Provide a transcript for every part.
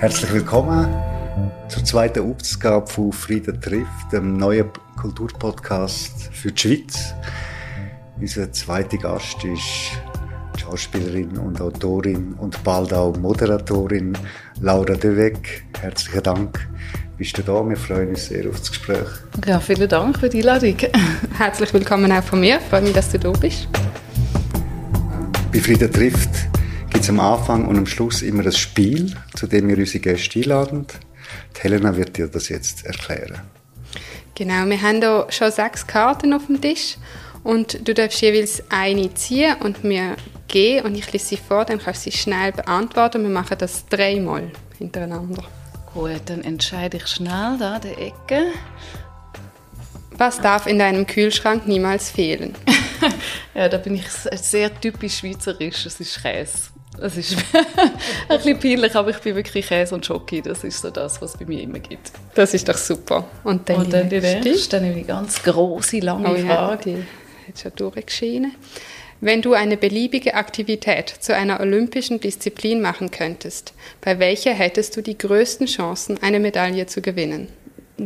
Herzlich willkommen zur zweiten Ausgabe von Frieden trifft, dem neuen Kulturpodcast für die Schweiz. Unser zweiter Gast ist die Schauspielerin und Autorin und bald auch Moderatorin Laura Deweg. Herzlichen Dank. Bist du da? Wir freuen uns sehr auf das Gespräch. Ja, vielen Dank für die Einladung. Herzlich willkommen auch von mir. Ich freue mich, dass du da bist. Bei Frieden trifft gibt es am Anfang und am Schluss immer ein Spiel, zu dem wir unsere Gäste einladen. Die Helena wird dir das jetzt erklären. Genau, wir haben hier schon sechs Karten auf dem Tisch und du darfst jeweils eine ziehen und mir geben und ich lese sie vor, dann kannst du sie schnell beantworten. Wir machen das dreimal hintereinander. Gut, dann entscheide ich schnell da die Ecke. Was darf in deinem Kühlschrank niemals fehlen? ja, da bin ich sehr typisch schweizerisch. Es ist Käse. Das ist ein bisschen peinlich, aber ich bin wirklich Käse und Schoki. Das ist so das, was es bei mir immer gibt. Das ist doch super. Und dann, und dann die nächste, dann eine ganz große, lange oh, Frage. Ja, die schon durchgeschienen. Wenn du eine beliebige Aktivität zu einer olympischen Disziplin machen könntest, bei welcher hättest du die größten Chancen, eine Medaille zu gewinnen?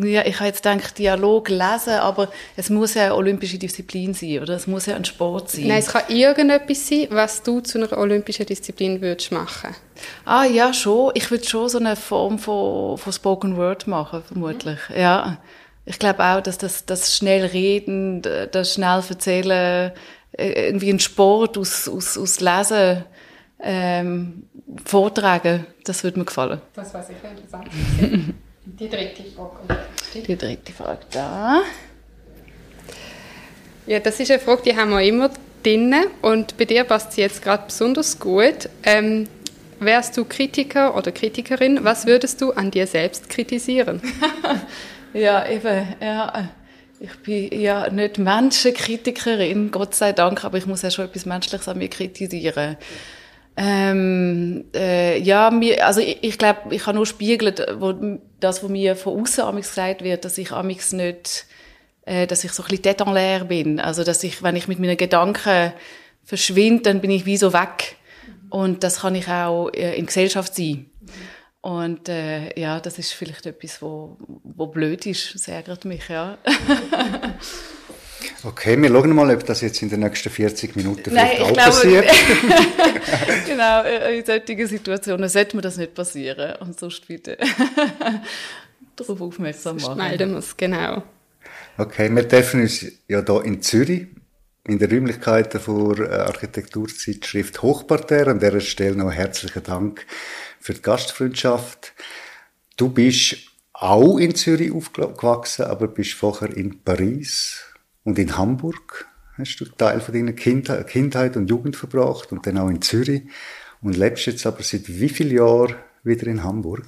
Ja, ich habe jetzt gedacht, Dialog lesen, aber es muss ja eine olympische Disziplin sein, oder? Es muss ja ein Sport sein. Nein, es kann irgendetwas sein, was du zu einer olympischen Disziplin würdest machen. Ah, ja, schon. Ich würde schon so eine Form von, von Spoken Word machen, vermutlich. Mhm. Ja. Ich glaube auch, dass das, das schnell reden, das schnell erzählen, äh, irgendwie ein Sport aus, aus, aus Lesen, ähm, vortragen, das würde mir gefallen. Das war sicher interessant. Die dritte Frage. Die dritte Frage da. Ja, das ist eine Frage, die haben wir immer drin und bei dir passt sie jetzt gerade besonders gut. Ähm, wärst du Kritiker oder Kritikerin, was würdest du an dir selbst kritisieren? ja, eben, ja. Ich bin ja nicht Menschenkritikerin, Gott sei Dank, aber ich muss ja schon etwas Menschliches an mir kritisieren. Ähm, äh, ja, mir, also ich, ich glaube, ich kann nur spiegeln, wo, das, was mir von außen gesagt wird, dass ich amix nicht, äh, dass ich so ein bisschen détenlaire bin. Also, dass ich, wenn ich mit meinen Gedanken verschwinde, dann bin ich wie so weg. Und das kann ich auch äh, in Gesellschaft sein. Und äh, ja, das ist vielleicht etwas, wo, wo blöd ist. Das ärgert mich, ja. Okay, wir schauen mal, ob das jetzt in den nächsten 40 Minuten vielleicht Nein, auch glaube, passiert. genau, äh, in solchen Situationen sollte mir das nicht passieren. Und sonst bitte darauf aufmerksam machen. Melden wir es, genau. Okay, wir dürfen uns ja hier in Zürich in den Räumlichkeiten der äh, Architekturzeitschrift Hochparterre. An dieser Stelle noch herzlichen Dank für die Gastfreundschaft. Du bist auch in Zürich aufgewachsen, aber bist vorher in Paris und in Hamburg hast du Teil von deiner Kindheit und Jugend verbracht und dann auch in Zürich und lebst jetzt aber seit wie vielen Jahren wieder in Hamburg?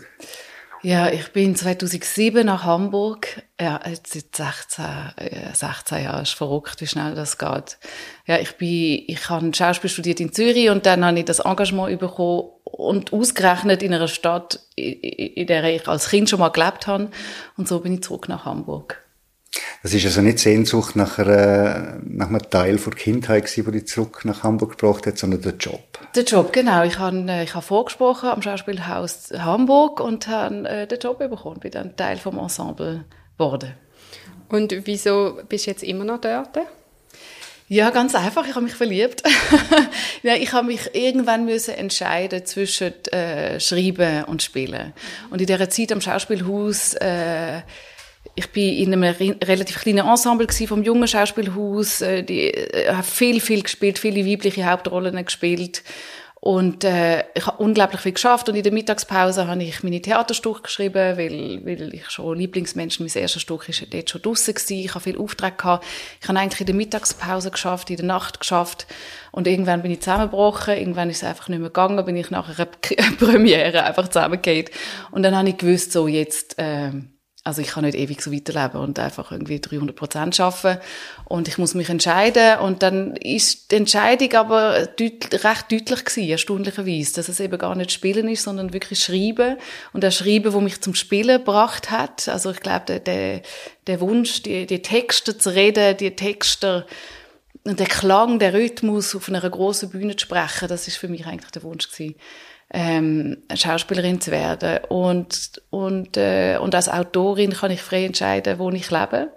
Ja, ich bin 2007 nach Hamburg. Ja, jetzt seit 16, 16 Jahren. Ist verrückt, wie schnell das geht. Ja, ich bin, ich habe Schauspiel studiert in Zürich und dann habe ich das Engagement bekommen und ausgerechnet in einer Stadt, in der ich als Kind schon mal gelebt habe. Und so bin ich zurück nach Hamburg. Das ist also nicht Sehnsucht nach, einer, nach einem Teil der Kindheit gewesen, der dich zurück nach Hamburg gebracht hat, sondern der Job. Der Job, genau. Ich habe, äh, ich habe vorgesprochen am Schauspielhaus Hamburg und habe äh, den Job bekommen, bin dann Teil vom Ensemble geworden. Und wieso bist du jetzt immer noch dort? Ja, ganz einfach. Ich habe mich verliebt. ja, ich habe mich irgendwann müssen entscheiden zwischen äh, Schreiben und Spielen. Und in dieser Zeit am Schauspielhaus äh, ich bin in einem relativ kleinen Ensemble vom jungen Schauspielhaus, äh, die äh, habe viel, viel gespielt, viele weibliche Hauptrollen gespielt und äh, ich habe unglaublich viel geschafft und in der Mittagspause habe ich meine Theaterstücke geschrieben, weil, weil ich schon Lieblingsmensch, mein erstes Stück ist dort schon draussen gewesen. Ich habe viel Aufträge gehabt. Ich habe eigentlich in der Mittagspause geschafft, in der Nacht geschafft und irgendwann bin ich zusammengebrochen. Irgendwann ist es einfach nicht mehr gegangen, bin ich nach einer Premiere einfach zusammengegangen und dann habe ich gewusst, so jetzt... Äh, also ich kann nicht ewig so weiterleben und einfach irgendwie 300 Prozent arbeiten. Und ich muss mich entscheiden. Und dann ist die Entscheidung aber deut recht deutlich gewesen, erstaunlicherweise, dass es eben gar nicht Spielen ist, sondern wirklich Schreiben. Und das Schreiben, wo mich zum Spielen gebracht hat. Also ich glaube, der, der, der Wunsch, die, die Texte zu reden, die Texte und der Klang, der Rhythmus auf einer großen Bühne zu sprechen, das ist für mich eigentlich der Wunsch gewesen, ähm, Schauspielerin zu werden. Und, und, äh, und als Autorin kann ich frei entscheiden, wo ich lebe.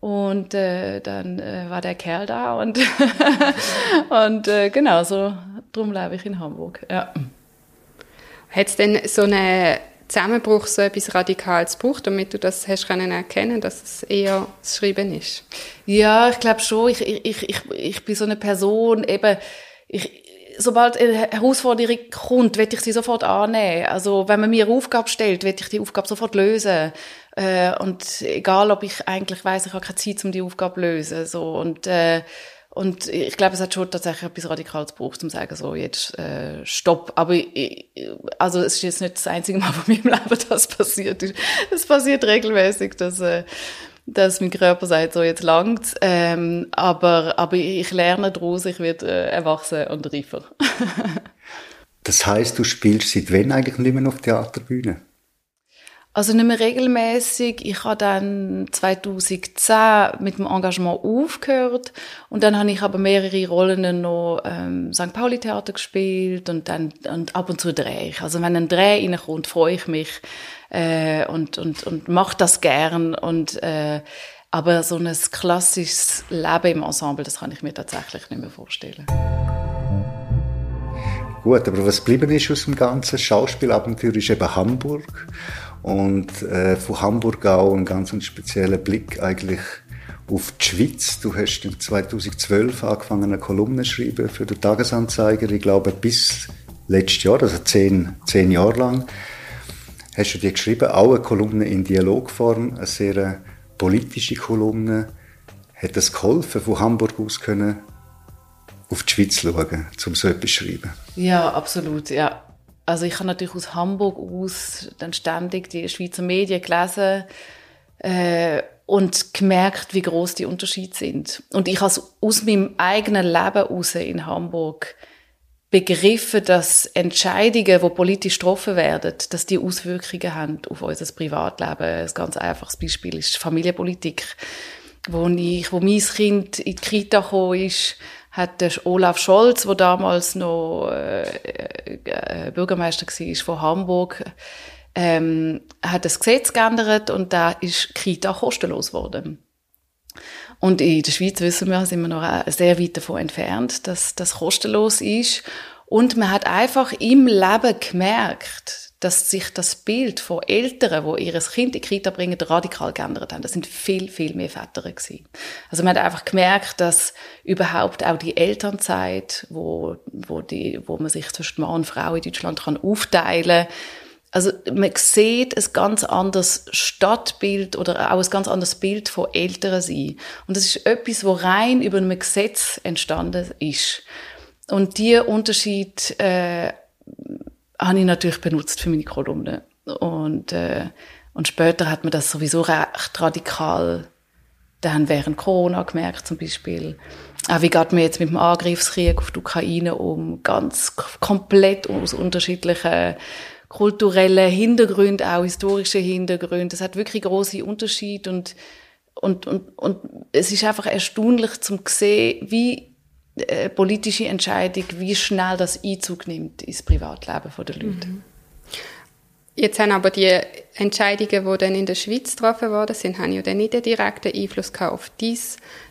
Und äh, dann äh, war der Kerl da und, und äh, genau so, darum lebe ich in Hamburg. Ja. Hat es denn so einen Zusammenbruch, so etwas Radikales gebraucht, damit du das hast können erkennen dass es eher das Schreiben ist? Ja, ich glaube schon. Ich, ich, ich, ich bin so eine Person, eben, ich, sobald eine Herausforderung kommt, werde ich sie sofort annehmen. Also wenn man mir eine Aufgabe stellt, werde ich die Aufgabe sofort lösen. Äh, und egal, ob ich eigentlich weiß, ich habe keine Zeit, um die Aufgabe zu lösen. So. Und, äh, und ich glaube, es hat schon tatsächlich etwas Radikales gebraucht, um zu sagen, so, jetzt äh, stopp. Aber ich, also es ist jetzt nicht das einzige Mal von meinem Leben, das passiert ist. Es passiert regelmäßig, dass... Äh, dass mein Körper sagt, so jetzt langt's. Ähm, aber, aber ich lerne daraus, ich werde äh, erwachsen und reifer. das heißt, du spielst seit wann eigentlich nicht mehr auf Theaterbühne? Also nicht mehr regelmäßig. Ich habe dann 2010 mit dem Engagement aufgehört und dann habe ich aber mehrere Rollen noch ähm, St. Pauli Theater gespielt und dann und ab und zu drehe ich. Also wenn ein Dreh reinkommt, freue ich mich äh, und und und mache das gern und äh, aber so ein klassisches Leben im Ensemble, das kann ich mir tatsächlich nicht mehr vorstellen. Gut, aber was geblieben ist aus dem ganzen Schauspielabenteuer ist eben Hamburg. Und äh, von Hamburg auch ein ganz spezieller Blick eigentlich auf die Schweiz. Du hast 2012 angefangen, eine Kolumne zu schreiben für den Tagesanzeiger. Ich glaube, bis letztes Jahr, also zehn, zehn Jahre lang, hast du die geschrieben. Auch eine Kolumne in Dialogform, eine sehr politische Kolumne. Hat das geholfen, von Hamburg aus können auf die Schweiz schauen, um so etwas zu schreiben? Ja, absolut, ja. Also ich habe natürlich aus Hamburg aus dann ständig die Schweizer Medien gelesen äh, und gemerkt, wie groß die Unterschiede sind. Und ich habe aus meinem eigenen Leben heraus in Hamburg begriffen, dass Entscheidungen, die politisch getroffen werden, dass die Auswirkungen haben auf unser Privatleben. Ein ganz einfaches Beispiel ist Familienpolitik. Wo, ich, wo mein Kind in die Kita gekommen ist, hat der Olaf Scholz, der damals noch äh, äh, Bürgermeister war von Hamburg, ähm, hat das Gesetz geändert und da ist Kita kostenlos geworden. Und in der Schweiz wissen wir, sind wir noch sehr weit davon entfernt, dass das kostenlos ist. Und man hat einfach im Leben gemerkt, dass sich das Bild von Eltern, wo ihr Kind in die Kita bringen, radikal geändert haben. Das sind viel, viel mehr Väter gewesen. Also man hat einfach gemerkt, dass überhaupt auch die Elternzeit, wo, wo, die, wo man sich zwischen Mann und Frau in Deutschland kann aufteilen also man sieht ein ganz anderes Stadtbild oder auch ein ganz anderes Bild von Eltern sein. Und das ist etwas, wo rein über ein Gesetz entstanden ist. Und dieser Unterschied äh, habe ich natürlich benutzt für meine Kolumne. Und, äh, und später hat man das sowieso recht radikal dann während Corona gemerkt zum Beispiel. Auch wie geht man jetzt mit dem Angriffskrieg auf die Ukraine um? Ganz komplett aus unterschiedlichen kulturellen Hintergründen, auch historischen Hintergründen. Es hat wirklich große Unterschiede und, und, und, und es ist einfach erstaunlich zum sehen, wie äh, politische Entscheidung, wie schnell das Einzug nimmt ins Privatleben der Leute. Mhm. Jetzt haben aber die Entscheidungen, die dann in der Schweiz getroffen worden sind, haben ja dann nicht einen direkten Einfluss auf dein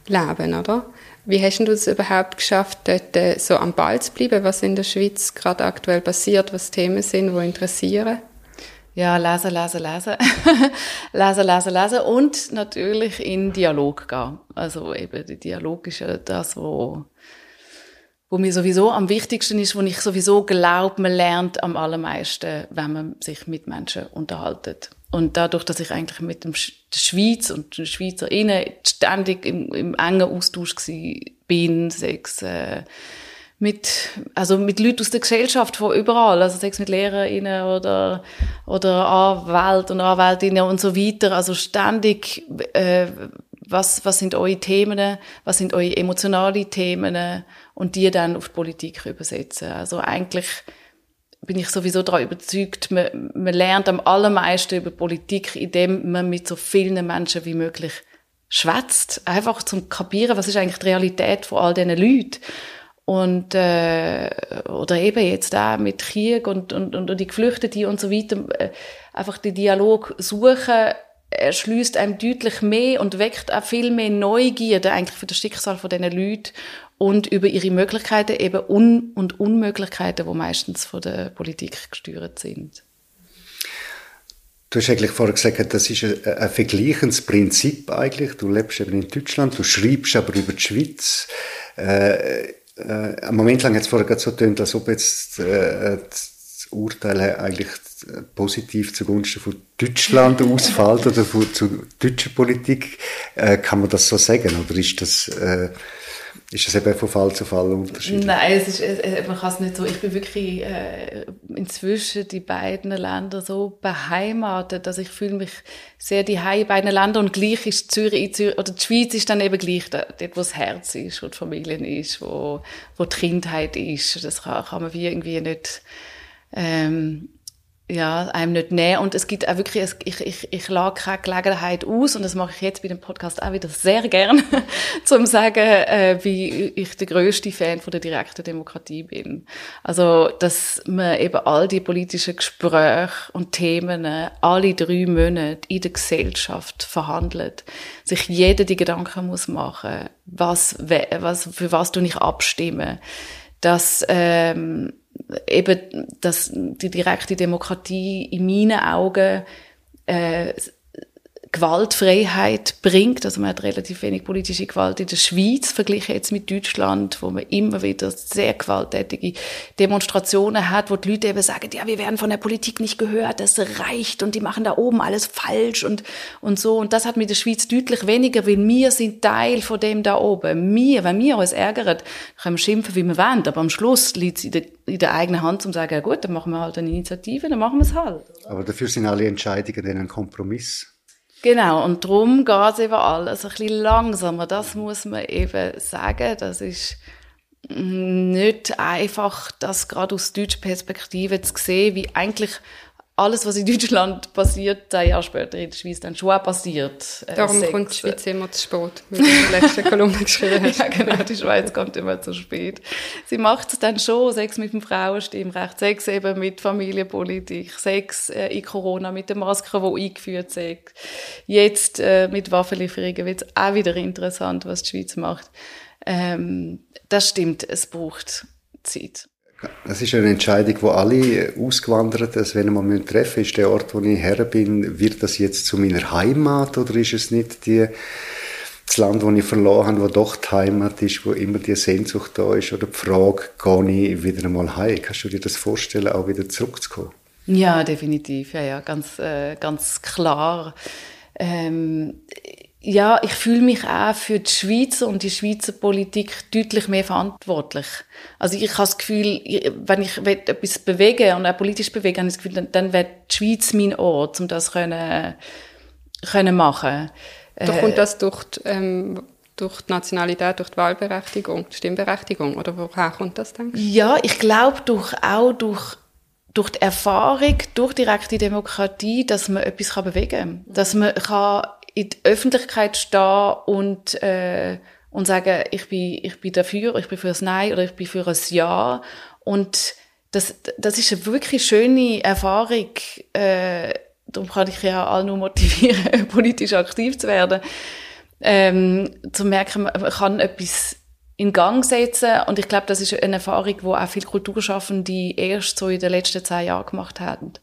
Leben, oder? Wie hast du es überhaupt geschafft, dort äh, so am Ball zu bleiben, was in der Schweiz gerade aktuell passiert, was Themen sind, die interessieren? Ja, lesen, lesen, lesen. lesen, lesen, lesen und natürlich in Dialog gehen. Also eben, der Dialog ist ja das, wo wo mir sowieso am wichtigsten ist, wo ich sowieso glaube, man lernt am allermeisten, wenn man sich mit Menschen unterhaltet. Und dadurch, dass ich eigentlich mit dem Sch der Schweiz und den SchweizerInnen ständig im, im engen Austausch bin, sechs, äh, mit, also mit Leuten aus der Gesellschaft von überall, also sechs mit LehrerInnen oder, oder Anwälte und Anwältinnen und so weiter, also ständig, äh, was, was sind eure Themen, was sind eure emotionalen Themen? Und die dann auf die Politik übersetzen. Also eigentlich bin ich sowieso daran überzeugt, man, man lernt am allermeisten über Politik, indem man mit so vielen Menschen wie möglich schwätzt, einfach zum kapieren, was ist eigentlich die Realität von all diesen Leuten. Und, äh, oder eben jetzt auch mit Krieg und, und, und die Geflüchteten und so weiter, äh, einfach den Dialog suchen, erschließt einem deutlich mehr und weckt auch viel mehr Neugierde eigentlich für das Schicksal von diesen Leuten und über ihre Möglichkeiten, eben Un- und Unmöglichkeiten, die meistens von der Politik gesteuert sind. Du hast eigentlich vorher gesagt, das ist ein vergleichendes Prinzip eigentlich. Du lebst eben in Deutschland, du schreibst aber über die Schweiz. Äh, äh, einen Moment lang es vorher gerade so getönt, als ob jetzt äh, das Urteil eigentlich positiv zugunsten von Deutschland ausfällt oder von, zu deutscher Politik. Äh, kann man das so sagen? Oder ist das... Äh, ist das eben von Fall zu Fall unterschiedlich? Nein, es ist, man kann es nicht so. Ich bin wirklich äh, inzwischen die beiden Länder so beheimatet, dass ich fühle mich sehr die in beiden Ländern und gleich ist Zürich, Zürich oder die Schweiz ist dann eben gleich dort, wo das Herz ist, wo die Familie ist, wo, wo die Kindheit ist. Das kann, kann man wie irgendwie nicht ähm, ja, einem nicht nehmen. Und es gibt auch wirklich, ich, ich, ich lage keine Gelegenheit aus, und das mache ich jetzt bei dem Podcast auch wieder sehr gern, zum sagen, äh, wie ich der größte Fan von der direkten Demokratie bin. Also, dass man eben all die politischen Gespräche und Themen alle drei Monate in der Gesellschaft verhandelt, sich jeder die Gedanken muss machen, was, was, für was du nicht abstimmen, dass, ähm, eben, dass die direkte Demokratie in meinen Augen äh, Gewaltfreiheit bringt. Also man hat relativ wenig politische Gewalt in der Schweiz, verglichen jetzt mit Deutschland, wo man immer wieder sehr gewalttätige Demonstrationen hat, wo die Leute eben sagen, ja, wir werden von der Politik nicht gehört, das reicht und die machen da oben alles falsch und, und so. Und das hat mit der Schweiz deutlich weniger, weil wir sind Teil von dem da oben. Wir, wenn wir uns ärgern, können wir schimpfen, wie wir wollen, aber am Schluss liegt es in der, in der eigenen Hand, um zu sagen, ja gut, dann machen wir halt eine Initiative, dann machen wir es halt. Aber dafür sind alle Entscheidungen dann ein Kompromiss. Genau, und darum geht eben alles ein bisschen langsamer. Das muss man eben sagen. Das ist nicht einfach, das gerade aus deutscher Perspektive zu sehen, wie eigentlich alles, was in Deutschland passiert, zehn Jahre später in der Schweiz dann schon auch passiert. Äh, Darum Sex. kommt die Schweiz immer zu spät, wie du in der letzten Kolumne geschrieben hast. ja, genau, die Schweiz kommt immer zu spät. Sie macht es dann schon, Sex mit dem Frauenstimmrecht, Sex eben mit Familienpolitik, Sex äh, in Corona mit den Masken, die eingeführt sind. Jetzt äh, mit Waffenlieferungen wird es auch wieder interessant, was die Schweiz macht. Ähm, das stimmt, es braucht Zeit. Das ist eine Entscheidung, wo alle Ausgewanderten, also wenn man treffen ist der Ort, wo ich her bin, wird das jetzt zu meiner Heimat oder ist es nicht die, das Land, das ich verloren habe, wo doch die Heimat ist, wo immer die Sehnsucht da ist oder die Frage, gehe ich wieder einmal heim? Kannst du dir das vorstellen, auch wieder zurückzukommen? Ja, definitiv, ja, ja, ganz, äh, ganz klar. Ähm, ja, ich fühle mich auch für die Schweizer und die Schweizer Politik deutlich mehr verantwortlich. Also ich habe das Gefühl, wenn ich etwas bewege und auch politisch bewege, habe ich das Gefühl, dann, dann wird die Schweiz mein Ort, um das können, können machen. Doch kommt äh, das durch die, ähm, durch die Nationalität, durch die Wahlberechtigung, die Stimmberechtigung, oder woher kommt das, denkst du? Ja, ich glaube durch, auch durch durch die Erfahrung, durch direkte Demokratie, dass man etwas bewegen kann. Dass man kann in die Öffentlichkeit stehen und, äh, und sagen, ich bin, ich bin dafür, ich bin für das Nein oder ich bin für ein Ja. Und das, das ist eine wirklich schöne Erfahrung. Äh, darum kann ich ja alle nur motivieren, politisch aktiv zu werden. Ähm, zu merken, man kann etwas in Gang setzen. Und ich glaube, das ist eine Erfahrung, die auch viele Kulturschaffende erst so in den letzten zehn Jahren gemacht haben.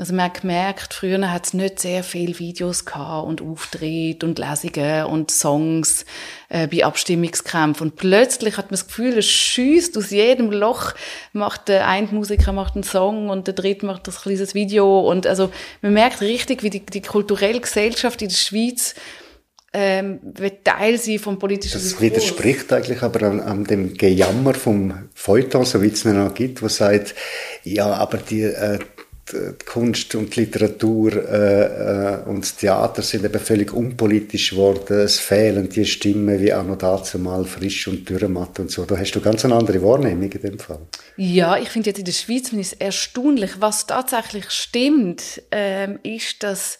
Also man hat gemerkt, früher hat es nicht sehr viele Videos gehabt und Auftritte und Lesungen und Songs äh, bei Abstimmungskämpfen. Und plötzlich hat man das Gefühl, es schießt aus jedem Loch, macht der eine Musiker macht einen Song und der dritte macht das kleines Video. Und also man merkt richtig, wie die, die kulturelle Gesellschaft in der Schweiz ähm, Teil sein vom politischen Das Diskurs. widerspricht eigentlich aber an, an dem Gejammer vom Feuilleton, so wie es noch gibt, wo sagt, ja, aber die, äh, die Kunst und die Literatur äh, äh, und das Theater sind eben völlig unpolitisch geworden. Es fehlen die Stimmen wie auch noch dazu mal frisch und dürrematt und so. Da hast du ganz eine andere Wahrnehmung in dem Fall. Ja, ich finde jetzt in der Schweiz finde erstaunlich. Was tatsächlich stimmt, ähm, ist, dass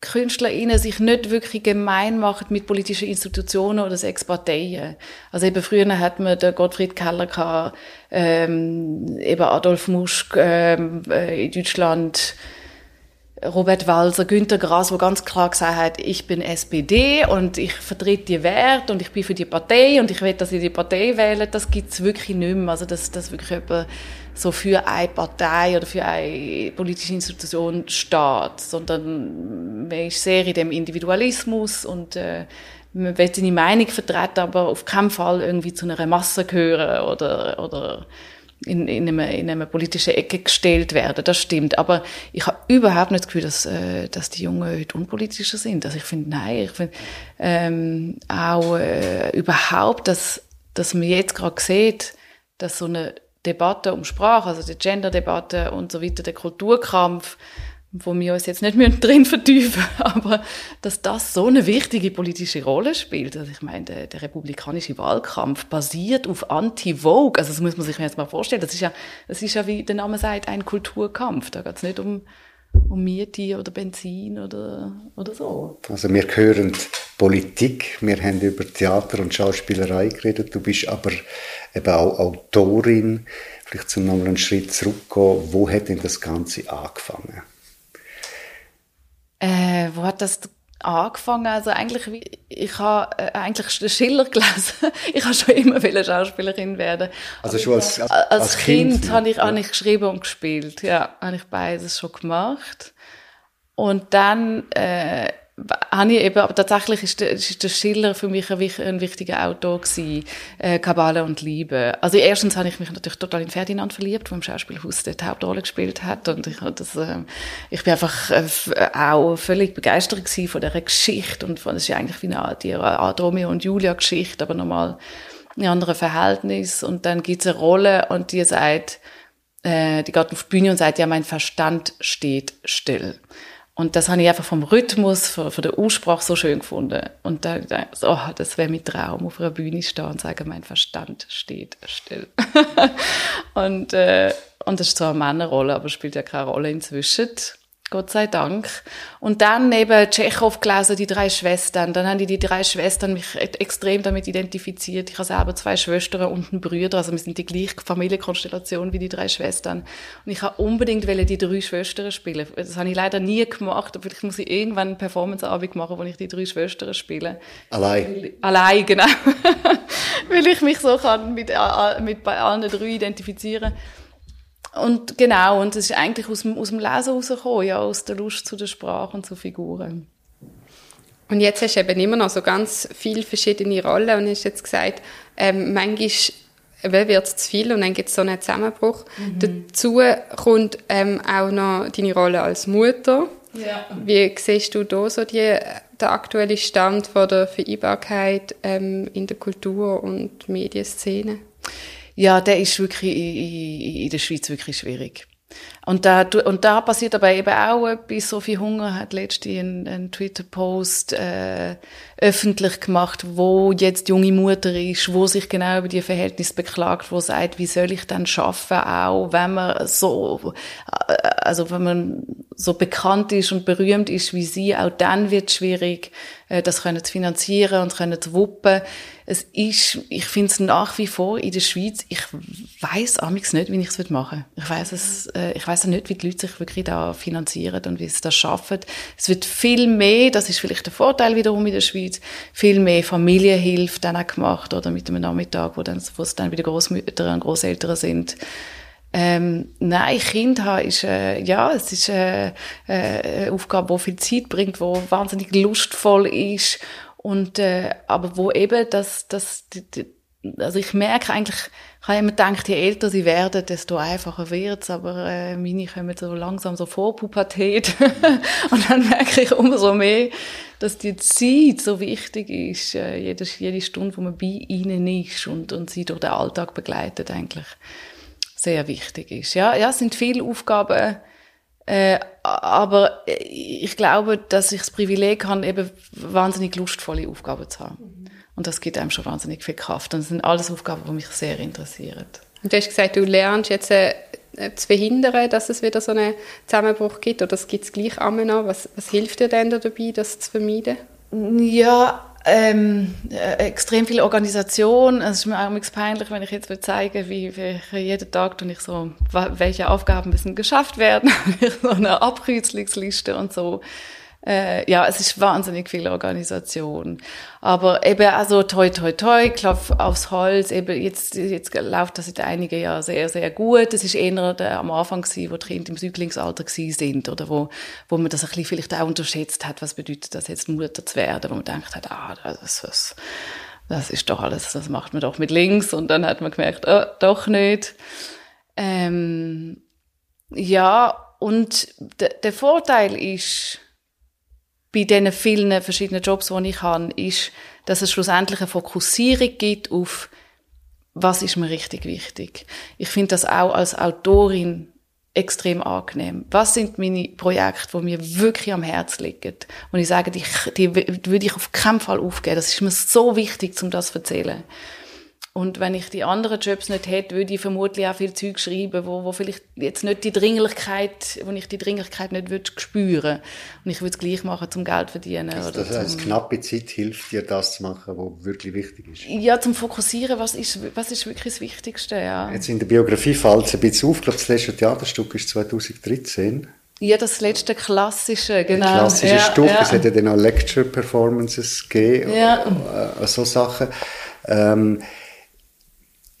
KünstlerInnen sich nicht wirklich gemein machen mit politischen Institutionen oder sechs Parteien. Also eben früher hat man den Gottfried Keller gehabt, ähm, eben Adolf Muschk ähm, äh, in Deutschland, Robert Walser, Günter Grass, wo ganz klar gesagt hat, ich bin SPD und ich vertrete die Werte und ich bin für die Partei und ich will, dass ihr die Partei wählt, das gibt's wirklich nicht mehr. Also dass das wirklich jemand so für eine Partei oder für eine politische Institution steht, sondern man ist sehr in dem Individualismus und äh, man will seine Meinung vertreten, aber auf keinen Fall irgendwie zu einer Masse gehören oder, oder in, in, eine, in eine politische Ecke gestellt werden. Das stimmt. Aber ich habe überhaupt nicht das Gefühl, dass, äh, dass die Jungen heute unpolitischer sind. Also ich finde, nein, ich finde ähm, auch äh, überhaupt, dass, dass man jetzt gerade sieht, dass so eine Debatte um Sprache, also die Gender-Debatte und so weiter, der Kulturkampf, wo wir uns jetzt nicht mehr drin vertiefen, aber dass das so eine wichtige politische Rolle spielt. Also ich meine, der, der republikanische Wahlkampf basiert auf Anti-Vogue. Also das muss man sich jetzt mal vorstellen. Das ist ja, das ist ja wie der Name sagt, ein Kulturkampf. Da geht es nicht um, um Miete oder Benzin oder, oder so. Also wir hören Politik, wir haben über Theater und Schauspielerei geredet. Du bist aber eben auch Autorin. Vielleicht zum nochmal einen Schritt zurückgehen. Wo hat denn das Ganze angefangen? Äh, wo hat das angefangen? Also eigentlich, ich habe äh, eigentlich Schiller gelesen. ich habe schon immer viele Schauspielerin werden. Also schon als, als, als, als Kind, kind habe ich, ja. ich geschrieben und gespielt. Ja, habe ich beides schon gemacht. Und dann äh, habe ich eben, aber tatsächlich ist der, ist der Schiller für mich ein, ein wichtiger Autor gewesen, äh, Kabale und Liebe. Also erstens habe ich mich natürlich total in Ferdinand verliebt, wo im Schauspielhaus die Hauptrolle gespielt hat und ich, das, äh, ich bin einfach äh, auch völlig begeistert gewesen von dieser Geschichte und von, das ist ja eigentlich wie eine, die Art Romeo und Julia Geschichte, aber nochmal ein anderes Verhältnis und dann gibt es eine Rolle und die sagt, äh, die geht auf die Bühne und sagt, ja, mein Verstand steht still. Und das habe ich einfach vom Rhythmus, von, von der Aussprache so schön gefunden. Und da dachte ich, oh, das wäre mein Traum, auf einer Bühne stehen und sagen, mein Verstand steht still. und, äh, und das ist zwar eine Männerrolle, aber spielt ja keine Rolle inzwischen. Gott sei Dank. Und dann neben Tschechow gelesen, die drei Schwestern. Dann haben die, die drei Schwestern mich e-, extrem damit identifiziert. Ich habe selber zwei Schwestern und einen Bruder, also wir sind die gleiche Familienkonstellation wie die drei Schwestern. Und ich habe unbedingt die drei Schwestern spielen. Das habe ich leider nie gemacht, aber vielleicht muss ich irgendwann eine Performanceabend machen, wo ich die drei Schwestern spiele. Allein? Allein, genau. Weil ich mich so kann mit, mit bei allen drei identifizieren kann. Und genau, und es ist eigentlich aus dem, aus dem Lesen herausgekommen, ja, aus der Lust zu der Sprache und zu Figuren. Und jetzt hast du eben immer noch so ganz viele verschiedene Rollen und hast jetzt gesagt, ähm, manchmal wird es zu viel und dann gibt es so einen Zusammenbruch. Mhm. Dazu kommt ähm, auch noch deine Rolle als Mutter. Ja. Wie siehst du da so die, der aktuelle Stand von der Vereinbarkeit ähm, in der Kultur- und Medienszene? Ja, der ist wirklich in, in der Schweiz wirklich schwierig. Und da, und da passiert aber eben auch etwas. Sophie Hunger hat letztens einen, einen Twitter-Post äh, öffentlich gemacht, wo jetzt junge Mutter ist, wo sich genau über die Verhältnisse beklagt, wo sagt, wie soll ich dann schaffen, auch wenn man so, äh, also wenn man so bekannt ist und berühmt ist wie sie, auch dann wird es schwierig, äh, das können zu finanzieren und können zu wuppen. Es ist, ich finde es nach wie vor in der Schweiz, ich weiß amigs nicht, wie ich es machen würde. Ich weiß es, äh, ich weiß nicht, wie die Leute sich wirklich da finanzieren und wie sie das schaffen. Es wird viel mehr, das ist vielleicht der Vorteil wiederum in der Schweiz, viel mehr Familienhilfe dann auch gemacht oder mit einem Nachmittag, wo dann, wo es dann wieder Großmütter und Großeltern sind. Ähm, nein, Kind haben ist, äh, ja, es ist äh, äh, eine Aufgabe, die viel Zeit bringt, wo wahnsinnig lustvoll ist und äh, aber wo eben das, das, die, die, also ich merke eigentlich, ich habe immer gedacht, je älter sie werden, desto einfacher wird's, aber äh, meine kommen so langsam so vor Pubertät und dann merke ich umso mehr, dass die Zeit so wichtig ist, äh, jede, jede Stunde, wo man bei ihnen ist und, und sie durch den Alltag begleitet eigentlich sehr wichtig ist. Ja, ja, es sind viele Aufgaben, äh, aber ich glaube, dass ich das Privileg habe, eben wahnsinnig lustvolle Aufgaben zu haben. Mhm. Und das gibt einem schon wahnsinnig viel Kraft. Und das sind alles Aufgaben, die mich sehr interessieren. Und du hast gesagt, du lernst jetzt äh, zu verhindern, dass es wieder so einen Zusammenbruch gibt? Oder gibt es gleich immer noch? Was, was hilft dir denn dabei, das zu vermeiden? Ja, ähm, äh, extrem viel Organisation. Es ist mir auch peinlich, wenn ich jetzt zeigen wie, wie jeden Tag ich so, welche Aufgaben müssen geschafft werden, so eine Abkürzungsliste und so. Äh, ja, es ist wahnsinnig viel Organisation. Aber eben also toi toi toi, Klopf aufs Holz, eben jetzt, jetzt läuft das seit einigen Jahren sehr, sehr gut. Das ist eher der, am Anfang gewesen, wo die Kinder im Säuglingsalter gewesen sind oder wo, wo man das ein bisschen vielleicht auch unterschätzt hat, was bedeutet das jetzt Mutter zu werden, wo man denkt hat, ah, das, das, das ist doch alles, das macht man doch mit links und dann hat man gemerkt, oh, doch nicht. Ähm, ja, und der Vorteil ist, bei diesen vielen verschiedenen Jobs, die ich habe, ist, dass es schlussendlich eine Fokussierung gibt auf, was ist mir richtig wichtig. Ich finde das auch als Autorin extrem angenehm. Was sind meine Projekte, die mir wirklich am Herzen liegen? Und ich sage, die, die würde ich auf keinen Fall aufgeben. Das ist mir so wichtig, um das zu erzählen. Und wenn ich die anderen Jobs nicht hätte, würde ich vermutlich auch viel Zeug schreiben, wo, wo vielleicht jetzt nicht die Dringlichkeit, wo ich die Dringlichkeit nicht würde spüren. Und ich würde es gleich machen, zum Geld verdienen. Also das heißt, knappe Zeit hilft dir, das zu machen, was wirklich wichtig ist. Ja, zum Fokussieren, was ist, was ist wirklich das Wichtigste, ja. Jetzt in der Biografie fällt es ein bisschen auf. Ich glaube, das letzte Theaterstück ist 2013. Ja, das letzte klassische, genau. Klassische ja, Stück. Ja. Es hat ja dann auch Lecture-Performances gegeben, ja. äh, so Sachen. Ähm,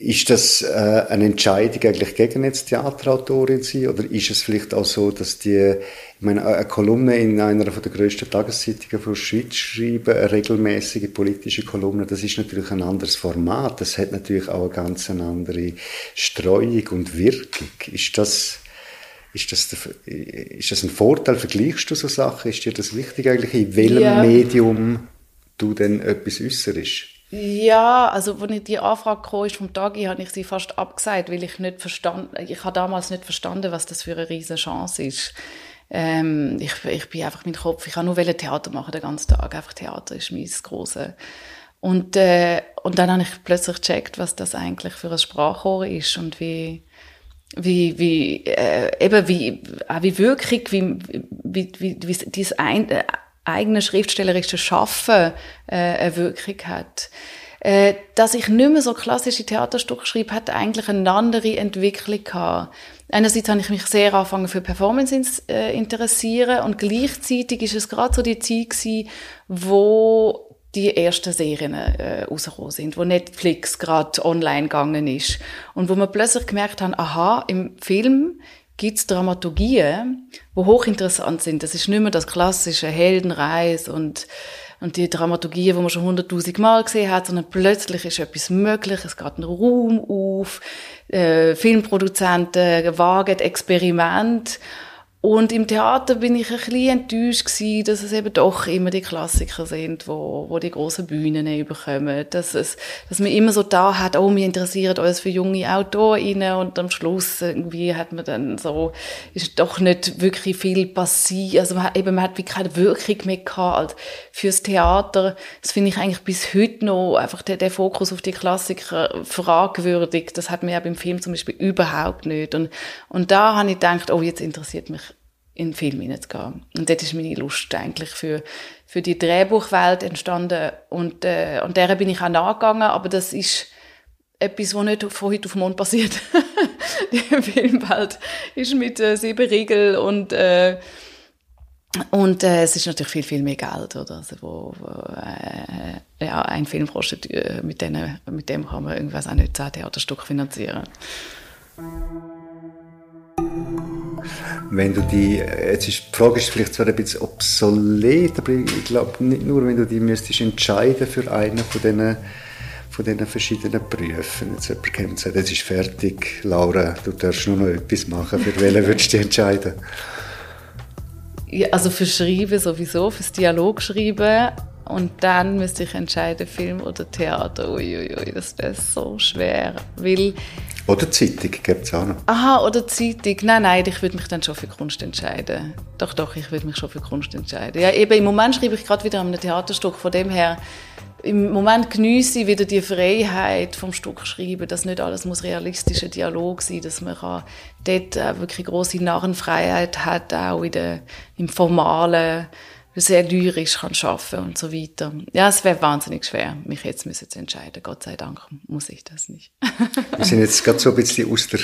ist das äh, eine Entscheidung eigentlich gegen jetzt Theaterautorin sein oder ist es vielleicht auch so, dass die, ich meine, eine Kolumne in einer von der grössten Tageszeitungen von der Schweiz schreiben, eine regelmäßige politische Kolumne, das ist natürlich ein anderes Format, das hat natürlich auch eine ganz andere Streuung und Wirkung. Ist das, ist das, der, ist das ein Vorteil? Vergleichst du so Sachen? Ist dir das wichtig eigentlich, in welchem ja. Medium du denn etwas äußerst? Ja, also als ich die Anfrage kam, ist vom Tagi, habe ich sie fast abgesagt, weil ich nicht verstanden, ich habe damals nicht verstanden, was das für eine riesige Chance ist. Ähm, ich, ich bin einfach mein Kopf, ich kann nur Theater machen den ganzen Tag, einfach Theater ist mein Große. Und, äh, und dann habe ich plötzlich gecheckt, was das eigentlich für ein Sprachrohr ist und wie, wie, wie, äh, eben wie, auch wie wirklich, wie, wie, wie, wie dieses ein, äh, eigene schriftstellerische Schaffen äh, eine Wirkung hat. Äh, dass ich nicht mehr so klassische Theaterstücke schreibe, hat eigentlich eine andere Entwicklung gehabt. Einerseits habe ich mich sehr angefangen für Performance äh, interessieren und gleichzeitig ist es gerade so die Zeit gewesen, wo die ersten Serien äh, rausgekommen sind, wo Netflix gerade online gegangen ist und wo man plötzlich gemerkt haben, aha, im Film gibt es Dramaturgien, die hochinteressant sind. Das ist nicht mehr das klassische Heldenreis und, und die Dramaturgie, die man schon hunderttausend Mal gesehen hat, sondern plötzlich ist etwas möglich, es geht ein Raum auf, äh, Filmproduzenten wagen Experiment und im Theater bin ich ein bisschen enttäuscht gewesen, dass es eben doch immer die Klassiker sind, wo, wo die grossen Bühnen überkommen. Dass es, dass man immer so da hat, oh, wir interessieren uns für junge Autorinnen und am Schluss irgendwie hat man dann so, ist doch nicht wirklich viel passiert. Also man hat, eben, man hat wie keine Wirkung mehr gehabt fürs Theater. Das finde ich eigentlich bis heute noch einfach der, der Fokus auf die Klassiker fragwürdig. Das hat mir ja beim Film zum Beispiel überhaupt nicht. Und, und da habe ich gedacht, oh, jetzt interessiert mich in den Film hineinzugehen. Und dort ist meine Lust eigentlich für, für die Drehbuchwelt entstanden. Und, äh, und der bin ich auch nachgegangen, aber das ist etwas, was nicht von heute auf morgen passiert. die Filmwelt ist mit äh, sieben Regeln und äh, und äh, es ist natürlich viel, viel mehr Geld, oder? Also, wo, wo äh, ja, ein Film kostet, äh, mit, denen, mit dem kann man irgendwas auch nicht zehn Theaterstück finanzieren. Wenn du die, jetzt ist, die Frage ist vielleicht zwar ein bisschen obsolet, aber ich glaube nicht nur, wenn du die müsstest entscheiden für einen von diesen, von diesen verschiedenen Berufen. Jetzt jemand kommt und sagt, jetzt ist fertig, Laura, du darfst nur noch etwas machen, für welchen würdest du dich entscheiden? Ja, also für Schreiben sowieso, fürs Dialog schreiben. Und dann müsste ich entscheiden, Film oder Theater. Uiuiui, ui, ui, das ist so schwer. Weil oder Zeitung gibt es auch noch. Aha, oder Zeitung. Nein, nein, ich würde mich dann schon für Kunst entscheiden. Doch, doch, ich würde mich schon für Kunst entscheiden. Ja, eben im Moment schreibe ich gerade wieder an einem Theaterstück. Von dem her im Moment genieße ich wieder die Freiheit vom Stück schreiben, dass nicht alles muss realistischer Dialog sein, dass man kann dort auch wirklich große Narrenfreiheit hat, auch in der, im formalen, sehr lyrisch kann schaffen und so weiter. Ja, es wäre wahnsinnig schwer, mich jetzt müssen zu entscheiden. Gott sei Dank muss ich das nicht. Wir sind jetzt gerade so ein bisschen aus der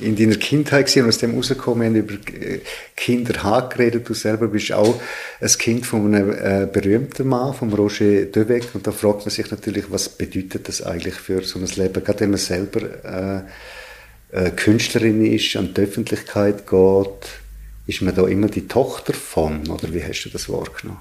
in deiner Kindheit gewesen und aus dem rausgekommen, über äh, Kinder geredet. Du selber bist auch ein Kind von einem äh, berühmten Mann, von Roger Döweg. Und da fragt man sich natürlich, was bedeutet das eigentlich für so ein Leben, gerade wenn man selber äh, äh, Künstlerin ist, an die Öffentlichkeit geht. Ist man da immer die Tochter von, oder wie hast du das wahrgenommen?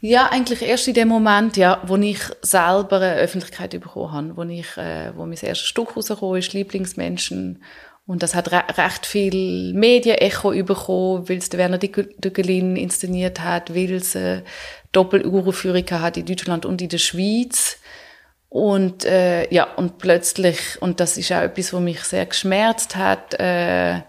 Ja, eigentlich erst in dem Moment, ja, wo ich selber eine Öffentlichkeit bekommen habe, wo ich, äh, wo mein erstes Stück rausgekommen ist, Lieblingsmenschen, und das hat re recht viel Medienecho bekommen, weil es der Werner Dückelin inszeniert hat, weil es eine Doppeluraufführung hat in Deutschland und in der Schweiz. Und äh, ja, und plötzlich, und das ist auch etwas, was mich sehr geschmerzt hat, äh,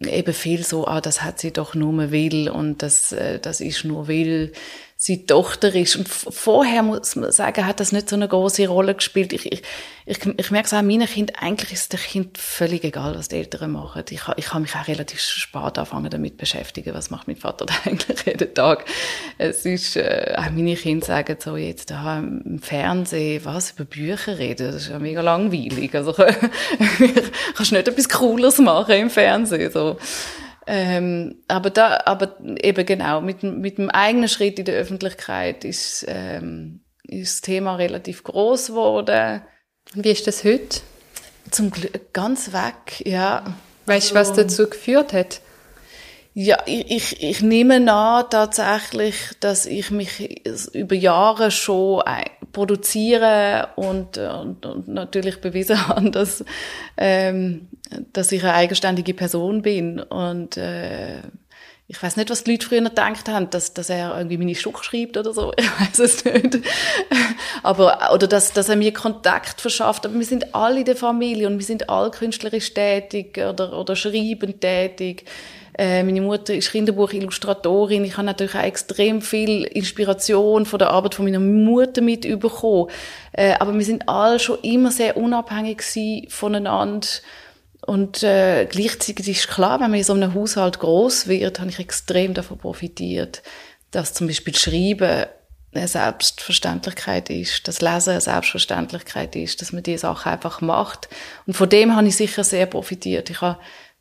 eben viel so, ah, das hat sie doch nur will und das, äh, das ist nur will seine Tochter ist. Und vorher muss man sagen, hat das nicht so eine große Rolle gespielt. Ich, ich, ich, ich merke es auch an meinen Kindern, eigentlich ist der Kind völlig egal, was die Eltern machen. Ich, ich habe mich auch relativ spät anfangen damit beschäftigen, was macht mein Vater da eigentlich jeden Tag. Es ist, äh, auch meine Kinder sagen so jetzt da im Fernsehen, was, über Bücher reden, das ist ja mega langweilig. Also kannst du nicht etwas Cooles machen im Fernsehen, so. Ähm, aber da, aber eben genau, mit, mit dem eigenen Schritt in der Öffentlichkeit ist, ähm, ist das Thema relativ groß geworden. Wie ist das heute? Zum Glück ganz weg, ja. Weißt du, was also dazu geführt hat? Ja, ich, ich, ich nehme an tatsächlich, dass ich mich über Jahre schon produziere und, und, und natürlich bewiesen habe, dass, ähm, dass ich eine eigenständige Person bin. Und äh, ich weiß nicht, was die Leute früher gedacht haben, dass, dass er irgendwie meine Stück schreibt oder so. Ich weiß es nicht. Aber, oder dass, dass er mir Kontakt verschafft. Aber wir sind alle in der Familie und wir sind alle künstlerisch tätig oder, oder schreibend tätig. Äh, meine Mutter ist Kinderbuchillustratorin. Ich habe natürlich auch extrem viel Inspiration von der Arbeit von meiner Mutter mitbekommen. Äh, aber wir sind alle schon immer sehr unabhängig voneinander. Und äh, gleichzeitig ist klar, wenn man in so einem Haushalt groß wird, habe ich extrem davon profitiert, dass zum Beispiel Schreiben eine Selbstverständlichkeit ist, dass Lesen eine Selbstverständlichkeit ist, dass man diese Sachen einfach macht. Und von dem habe ich sicher sehr profitiert. Ich habe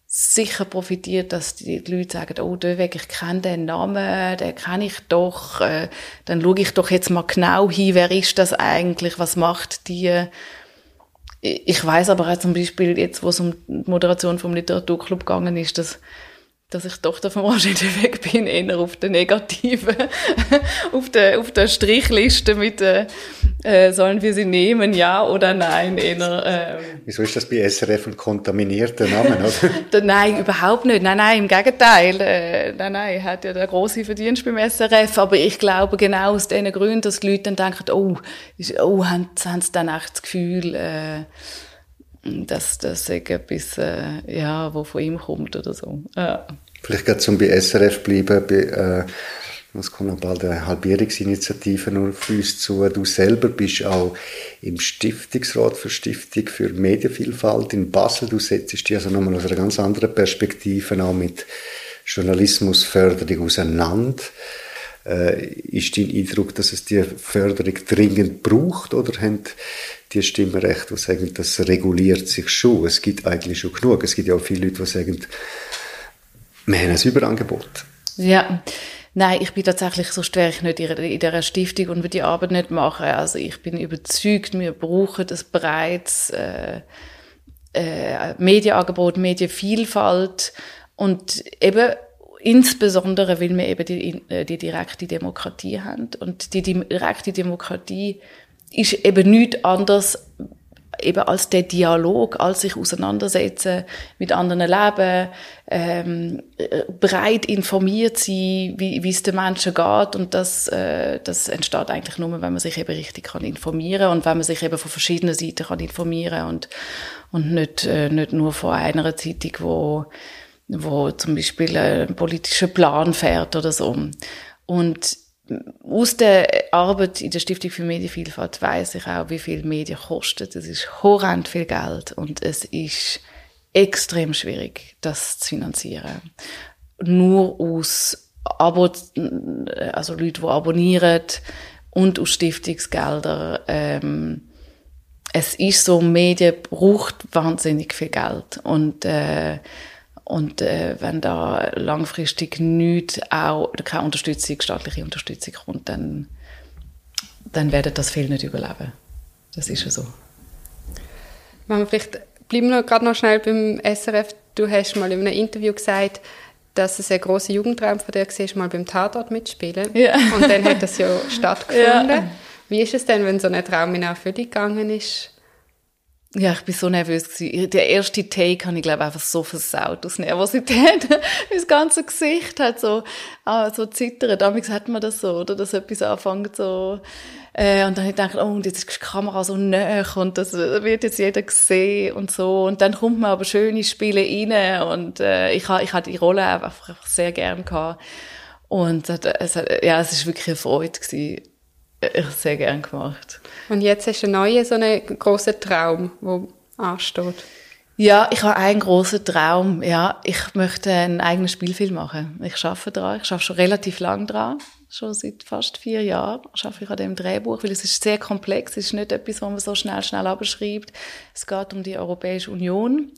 sicher profitiert, dass die Leute sagen, oh, Döweg, ich kenne den Namen, den kenne ich doch, äh, dann schaue ich doch jetzt mal genau hin, wer ist das eigentlich, was macht die. Ich weiß aber auch zum Beispiel jetzt, wo es um die Moderation vom Literaturclub gegangen ist, dass dass ich Tochter von Roger weg bin, eher auf der negativen, auf der, auf der Strichliste mit, äh, äh, sollen wir sie nehmen, ja oder nein, eher, äh, Wieso ist das bei SRF ein kontaminierter Name, oder? nein, überhaupt nicht. Nein, nein, im Gegenteil. Äh, nein, nein, hat ja der große Verdienst beim SRF, aber ich glaube genau aus diesen Gründen, dass die Leute dann denken, oh, oh, haben, haben sie dann echt das Gefühl, äh, dass das etwas, äh, ja, wo von ihm kommt oder so. Ja. Vielleicht gerade zum bei SRF bleiben, bei, äh, es kommt noch bald eine Halbierungsinitiative nur für uns zu. Du selber bist auch im Stiftungsrat für Stiftung für Medienvielfalt in Basel. Du setzt dich also nochmal aus einer ganz anderen Perspektive auch mit Journalismusförderung auseinander. Äh, ist dein Eindruck, dass es die Förderung dringend braucht oder haben die Stimmen recht, die sagen, das reguliert sich schon? Es gibt eigentlich schon genug. Es gibt ja auch viele Leute, die sagen, wir haben ein Überangebot. Ja, Nein, ich bin tatsächlich, so wäre ich nicht in dieser Stiftung und würde die Arbeit nicht machen. Also ich bin überzeugt, wir brauchen das bereits äh, äh, Medienangebot, Medienvielfalt und eben insbesondere, weil wir eben die, äh, die direkte Demokratie haben. Und die direkte Demokratie ist eben nichts anderes eben als der Dialog, als sich auseinandersetzen mit anderen Leben, ähm, breit informiert sein, wie, wie es den Menschen geht und das, äh, das entsteht eigentlich nur, wenn man sich eben richtig kann informieren und wenn man sich eben von verschiedenen Seiten kann informieren und und nicht äh, nicht nur von einer Zeitung, wo wo zum Beispiel ein politischer Plan fährt oder so. Und aus der Arbeit in der Stiftung für Medienvielfalt weiß ich auch, wie viel Medien kostet. Es ist horrend viel Geld und es ist extrem schwierig, das zu finanzieren. Nur aus Abo, also Leute, die abonnieren und aus Stiftungsgeldern. Ähm, es ist so, Medien braucht wahnsinnig viel Geld und äh, und äh, wenn da langfristig nichts, auch keine Unterstützung, staatliche Unterstützung kommt, dann, dann werden das viele nicht überleben. Das ist ja so. Wir vielleicht bleiben wir gerade noch schnell beim SRF. Du hast mal in einem Interview gesagt, dass es ein großer Jugendtraum von dir war, mal beim Tatort mitspielen. Ja. Und dann hat das ja stattgefunden. Ja. Wie ist es denn, wenn so ein Traum in Erfüllung gegangen ist? Ja, ich bin so nervös gewesen. Der erste Take habe ich glaube einfach so versaut aus Nervosität. das ganze Gesicht hat so, ah, so zittert. Damals hat man das so, oder? Dass etwas anfängt so, äh, und dann habe ich gedacht, oh, und jetzt ist die Kamera so nah und das wird jetzt jeder sehen und so. Und dann kommt man aber schöne Spiele rein und, äh, ich habe, ich habe die Rolle einfach, einfach sehr gern gehabt. Und es hat, ja, es ist wirklich eine Freude gewesen ich sehr gerne gemacht. Und jetzt hast du einen neuen, so einen grossen Traum, der ansteht. Ja, ich habe einen großen Traum. Ja, ich möchte einen eigenen Spielfilm machen. Ich schaffe dran. Ich schaffe schon relativ lang dran. Schon seit fast vier Jahren schaffe ich an dem Drehbuch, weil es ist sehr komplex. Es ist nicht etwas, was man so schnell, schnell abschreibt. Es geht um die Europäische Union.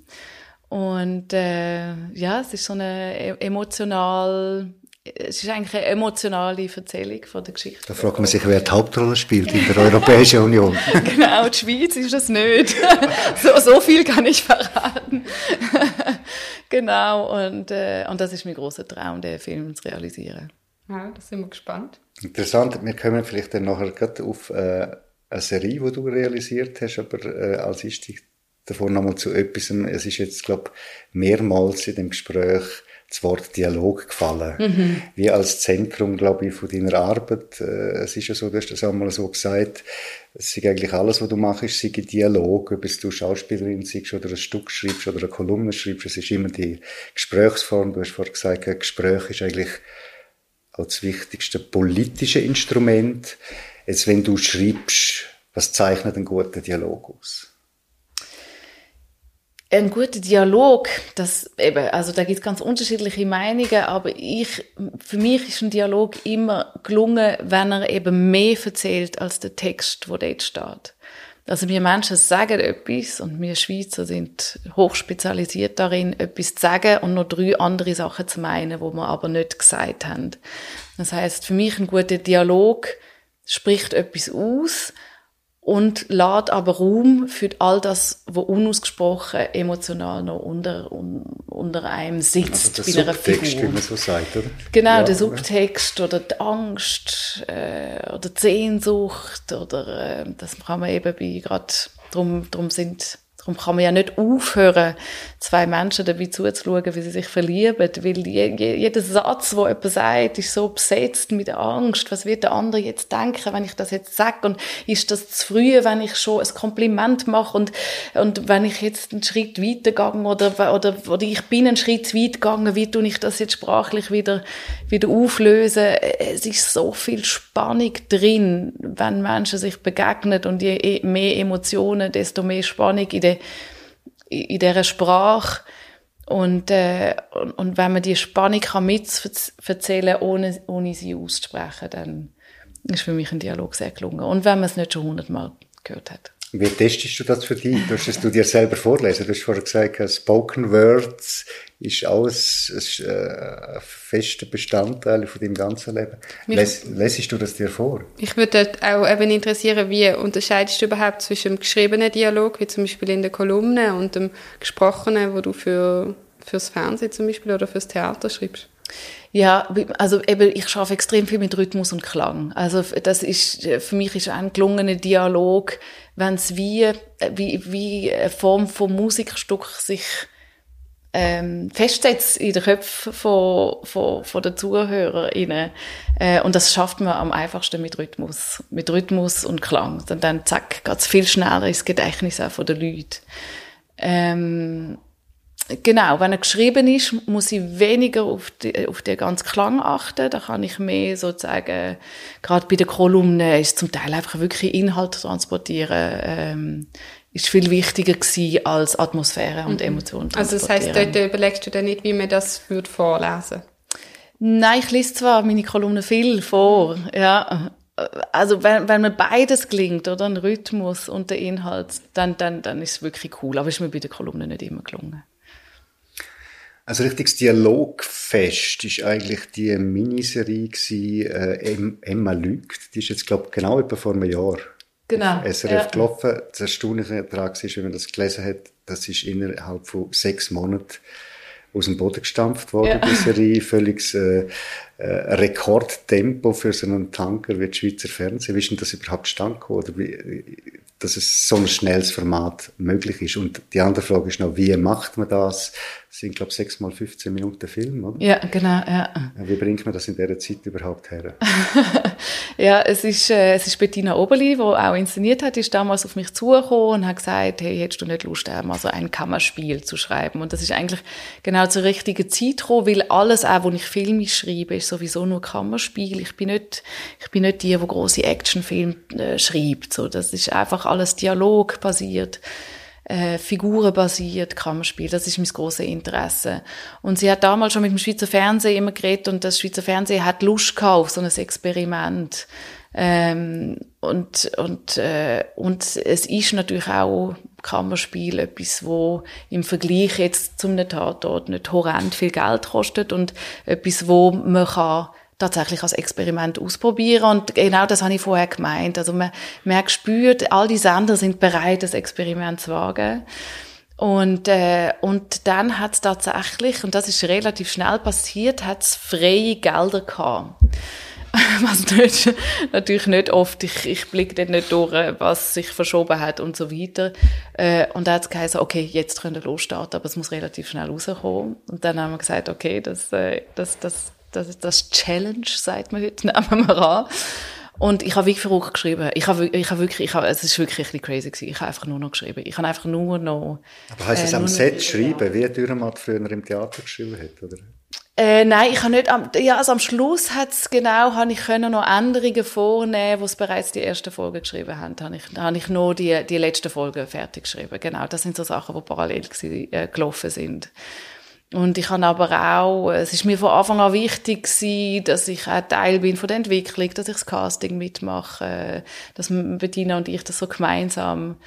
Und äh, ja, es ist so eine e-, emotional es ist eigentlich eine emotionale Erzählung von der Geschichte. Da fragt man sich, wer die Hauptrolle spielt in der Europäischen Union. genau, die Schweiz ist das nicht. so, so viel kann ich verraten. genau, und, äh, und das ist mein großer Traum, den Film zu realisieren. Ja, da sind wir gespannt. Interessant, wir kommen vielleicht dann nachher gerade auf äh, eine Serie, die du realisiert hast, aber äh, als Einstieg davon nochmal zu etwas, es ist jetzt, glaube mehrmals in dem Gespräch das Wort Dialog gefallen. Mhm. Wie als Zentrum, glaube ich, von deiner Arbeit. Äh, es ist ja so, du hast das einmal so gesagt, es ist eigentlich alles, was du machst, ist ein Dialog, ob du Schauspielerin bist oder ein Stück schreibst oder eine Kolumne schreibst, es ist immer die Gesprächsform. Du hast vorhin gesagt, ein Gespräch ist eigentlich auch das wichtigste politische Instrument. Jetzt, wenn du schreibst, was zeichnet einen guten Dialog aus? Ein guter Dialog, das eben, also da gibt es ganz unterschiedliche Meinungen, aber ich, für mich ist ein Dialog immer gelungen, wenn er eben mehr erzählt als der Text, wo dort steht. Also wir Menschen sagen etwas und wir Schweizer sind hochspezialisiert darin, etwas zu sagen und noch drei andere Sachen zu meinen, wo wir aber nicht gesagt haben. Das heißt, für mich ein guter Dialog spricht etwas aus, und lädt aber Raum für all das, was unausgesprochen emotional noch unter, unter einem sitzt also der bei Subtext, Figur. wie man so sagt, oder? Genau, ja, der Subtext oder die Angst äh, oder die Sehnsucht oder äh, das kann man eben bei gerade drum, drum sind Darum kann man ja nicht aufhören, zwei Menschen dabei zuzuschauen, wie sie sich verlieben. Weil jeder Satz, wo jemand sagt, ist so besetzt mit Angst. Was wird der andere jetzt denken, wenn ich das jetzt sage? Und ist das zu früh, wenn ich schon ein Kompliment mache? Und, und wenn ich jetzt einen Schritt weitergegangen oder, oder, oder ich bin einen Schritt zu weit gegangen, wie tue ich das jetzt sprachlich wieder, wieder auflösen? Es ist so viel Spannung drin, wenn Menschen sich begegnen und je mehr Emotionen, desto mehr Spannung in der in dieser Sprache. Und, äh, und, und, wenn man die Spannung kann mit erzählen ohne, ohne sie auszusprechen, dann ist für mich ein Dialog sehr gelungen. Und wenn man es nicht schon hundertmal gehört hat. Wie testest du das für dich? Du dir selber vorlesen? Du hast vorher gesagt, Spoken Words ist alles ein, äh, fester Bestandteil von deinem ganzen Leben. Les, lesest du das dir vor? Ich würde auch eben interessieren, wie unterscheidest du überhaupt zwischen dem geschriebenen Dialog, wie zum Beispiel in der Kolumne, und dem gesprochenen, wo du für fürs Fernsehen zum Beispiel oder fürs Theater schreibst? Ja, also eben, ich schaffe extrem viel mit Rhythmus und Klang. Also das ist, für mich ist ein gelungener Dialog, wenn es wie, wie, wie eine Form von Musikstück sich ähm, festsetzt in den Köpfen von, von, von den ZuhörerInnen. Äh, und das schafft man am einfachsten mit Rhythmus. Mit Rhythmus und Klang. Und dann, zack, geht's viel schneller ins Gedächtnis auch von den Leuten. Ähm, Genau, wenn er geschrieben ist, muss ich weniger auf, die, auf den ganzen Klang achten. Da kann ich mehr sozusagen, gerade bei den Kolumnen ist zum Teil einfach wirklich Inhalt transportieren, ähm, ist viel wichtiger gewesen als Atmosphäre und mhm. Emotionen Also das heißt, dort überlegst du dir nicht, wie man das würde vorlesen? Nein, ich lese zwar meine Kolumnen viel vor, ja, also wenn, wenn mir beides gelingt, oder ein Rhythmus und der Inhalt, dann, dann, dann ist es wirklich cool. Aber ist mir bei der Kolumne nicht immer gelungen. Also richtiges Dialogfest ist eigentlich die Miniserie gewesen, äh, Emma lügt. Die ist jetzt glaube genau etwa vor einem Jahr genau, SRF ja. gelaufen. Das Erstaunliche daran ist, wenn man das gelesen hat, das ist innerhalb von sechs Monaten aus dem Boden gestampft worden, ja. die Serie. Völlig äh, äh, Rekordtempo für so einen Tanker wie das Schweizer Fernsehen. Wie ist denn das überhaupt stand Oder wie, dass es so ein schnelles Format möglich ist. Und die andere Frage ist noch, wie macht man das? Das sind, glaube ich, sechs mal 15 Minuten Film, oder? Ja, genau, ja. Wie bringt man das in dieser Zeit überhaupt her? ja, es ist, äh, es ist Bettina Oberli, die auch inszeniert hat, ist damals auf mich zugekommen und hat gesagt, hey, hättest du nicht Lust, mal so ein Kammerspiel zu schreiben? Und das ist eigentlich genau zur richtigen Zeit gekommen, weil alles auch, wo ich Filme schreibe, ist sowieso nur Kammerspiel. Ich bin nicht, ich bin nicht die, die große Actionfilme äh, schreibt. So, das ist einfach alles Dialog basiert. Äh, Figuren Kammerspiel. Das ist mein grosses Interesse. Und sie hat damals schon mit dem Schweizer Fernsehen immer geredet und das Schweizer Fernsehen hat Lust gehabt auf so ein Experiment. Ähm, und, und, äh, und es ist natürlich auch Kammerspiel etwas, wo im Vergleich jetzt zum Tatort nicht horrend viel Geld kostet und etwas, wo man kann tatsächlich als Experiment ausprobieren. Und genau das habe ich vorher gemeint. Also man, man spürt, all die Sender sind bereit, das Experiment zu wagen. Und, äh, und dann hat es tatsächlich, und das ist relativ schnell passiert, hat es freie Gelder gehabt. was nicht, natürlich nicht oft, ich, ich blicke dort nicht durch, was sich verschoben hat und so weiter. Äh, und da hat es geheißen, okay, jetzt können wir losstarten, aber es muss relativ schnell rauskommen. Und dann haben wir gesagt, okay, das, äh, das, das das ist das Challenge, sagt man heute, nehmen wir an. Und ich habe wirklich verrückt geschrieben. Ich habe, ich habe wirklich, ich habe, es ist wirklich ein bisschen crazy gewesen. Ich habe einfach nur noch geschrieben. Ich habe einfach nur noch... Aber heißt es äh, am Set schreiben, wie Dürrematt früher im Theater geschrieben hat, oder? Äh, nein, ich habe nicht, am, ja, also am Schluss hat's genau, habe ich können noch Änderungen vornehmen, wo es bereits die erste Folge geschrieben haben, habe ich, habe ich noch die, die letzte Folge fertig geschrieben. Genau, das sind so Sachen, die parallel gewesen, äh, gelaufen sind. Und ich habe aber auch, es ist mir von Anfang an wichtig gewesen, dass ich auch Teil bin von der Entwicklung, dass ich das Casting mitmache, dass Bettina und ich das so gemeinsam